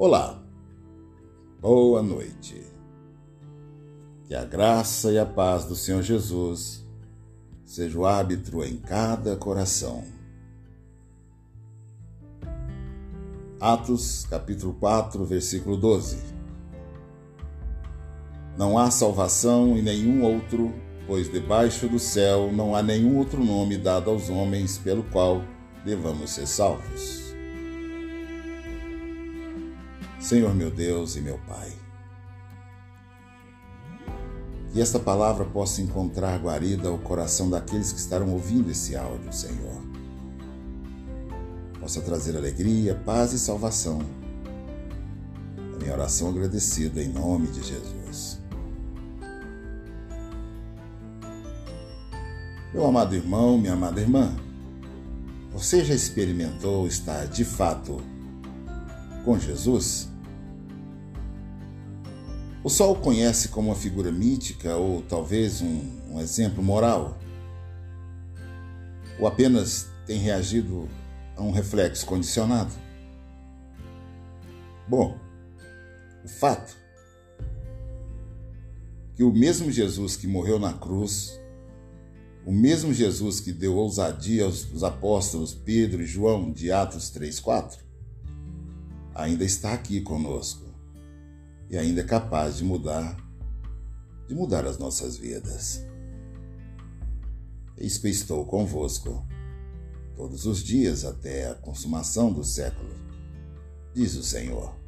Olá, boa noite. Que a graça e a paz do Senhor Jesus seja o árbitro em cada coração. Atos, capítulo 4, versículo 12. Não há salvação em nenhum outro, pois debaixo do céu não há nenhum outro nome dado aos homens pelo qual devamos ser salvos. Senhor meu Deus e meu Pai. Que esta palavra possa encontrar guarida ao coração daqueles que estarão ouvindo esse áudio, Senhor. Possa trazer alegria, paz e salvação. A minha oração agradecida em nome de Jesus. Meu amado irmão, minha amada irmã, você já experimentou estar de fato com Jesus? O Sol conhece como uma figura mítica ou talvez um, um exemplo moral? Ou apenas tem reagido a um reflexo condicionado? Bom, o fato que o mesmo Jesus que morreu na cruz, o mesmo Jesus que deu ousadia aos apóstolos Pedro e João de Atos 3:4, ainda está aqui conosco e ainda é capaz de mudar, de mudar as nossas vidas. Eis que estou convosco todos os dias até a consumação do século, diz o Senhor.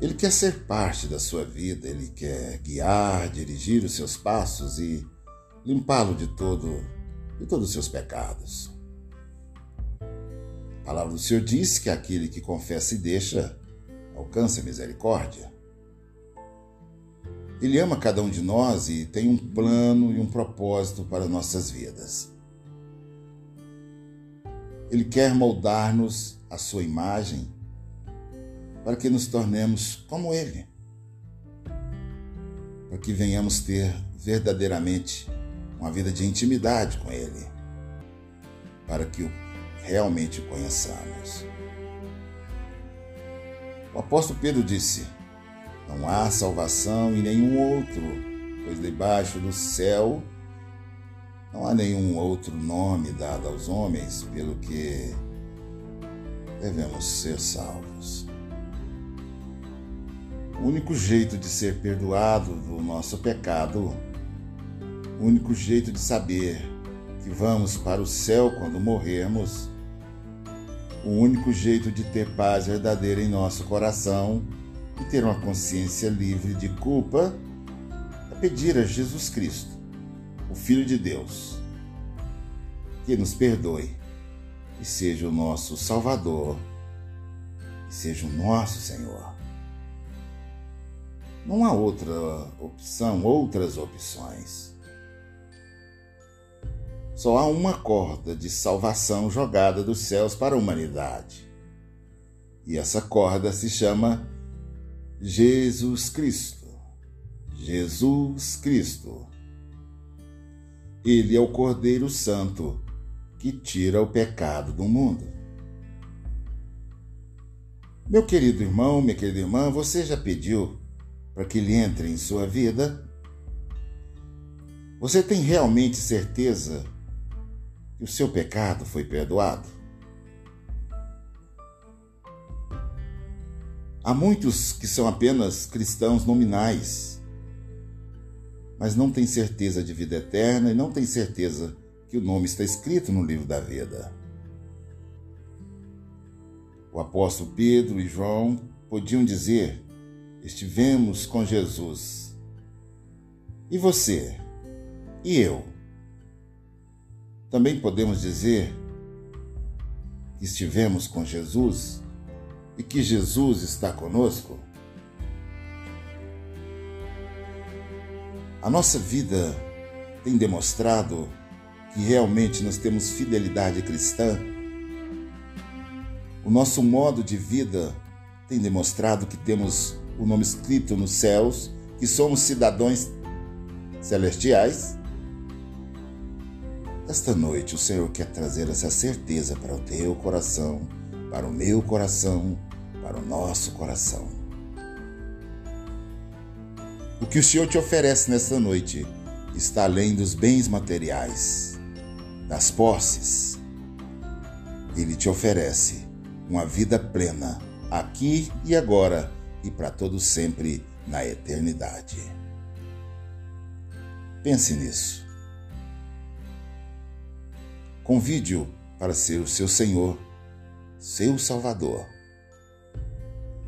Ele quer ser parte da sua vida, ele quer guiar, dirigir os seus passos e limpá-lo de todo de todos os seus pecados. Palavra do Senhor diz que aquele que confessa e deixa alcance a misericórdia. Ele ama cada um de nós e tem um plano e um propósito para nossas vidas. Ele quer moldar-nos à sua imagem para que nos tornemos como Ele, para que venhamos ter verdadeiramente uma vida de intimidade com Ele, para que o realmente conheçamos. O apóstolo Pedro disse: Não há salvação em nenhum outro, pois debaixo do céu não há nenhum outro nome dado aos homens pelo que devemos ser salvos. O único jeito de ser perdoado do nosso pecado, o único jeito de saber que vamos para o céu quando morrermos, o único jeito de ter paz verdadeira em nosso coração e ter uma consciência livre de culpa é pedir a Jesus Cristo, o Filho de Deus, que nos perdoe e seja o nosso Salvador e seja o nosso Senhor. Não há outra opção, outras opções. Só há uma corda de salvação jogada dos céus para a humanidade. E essa corda se chama Jesus Cristo. Jesus Cristo. Ele é o Cordeiro Santo que tira o pecado do mundo. Meu querido irmão, minha querida irmã, você já pediu para que ele entre em sua vida? Você tem realmente certeza que o seu pecado foi perdoado? Há muitos que são apenas cristãos nominais, mas não têm certeza de vida eterna e não têm certeza que o nome está escrito no livro da vida. O apóstolo Pedro e João podiam dizer: Estivemos com Jesus. E você? E eu? Também podemos dizer que estivemos com Jesus e que Jesus está conosco? A nossa vida tem demonstrado que realmente nós temos fidelidade cristã? O nosso modo de vida tem demonstrado que temos o nome escrito nos céus, que somos cidadãos celestiais? Esta noite o Senhor quer trazer essa certeza para o teu coração, para o meu coração para o nosso coração. O que o Senhor te oferece nesta noite está além dos bens materiais, das posses. Ele te oferece uma vida plena, aqui e agora e para todo sempre na eternidade. Pense nisso. Convide-o para ser o seu Senhor, seu Salvador.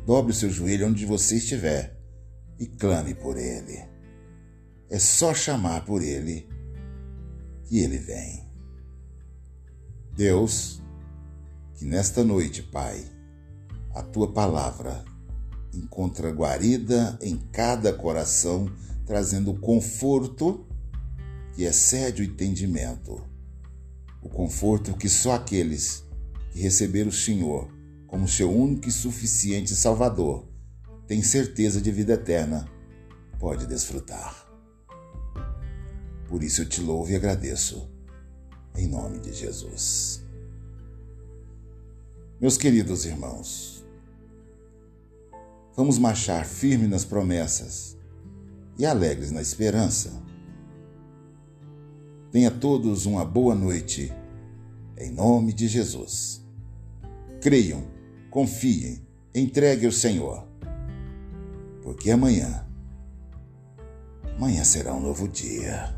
Dobre o seu joelho onde você estiver e clame por Ele. É só chamar por Ele que Ele vem. Deus, que nesta noite, Pai, a tua palavra encontra guarida em cada coração, trazendo conforto que excede o entendimento. O conforto que só aqueles que receberam o Senhor como seu único e suficiente Salvador têm certeza de vida eterna pode desfrutar. Por isso eu te louvo e agradeço, em nome de Jesus. Meus queridos irmãos, Vamos marchar firme nas promessas e alegres na esperança. Tenha todos uma boa noite, em nome de Jesus. Creiam, confiem, entregue ao Senhor, porque amanhã, amanhã será um novo dia.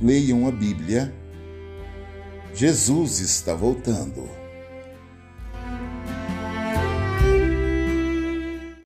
Leiam a Bíblia. Jesus está voltando.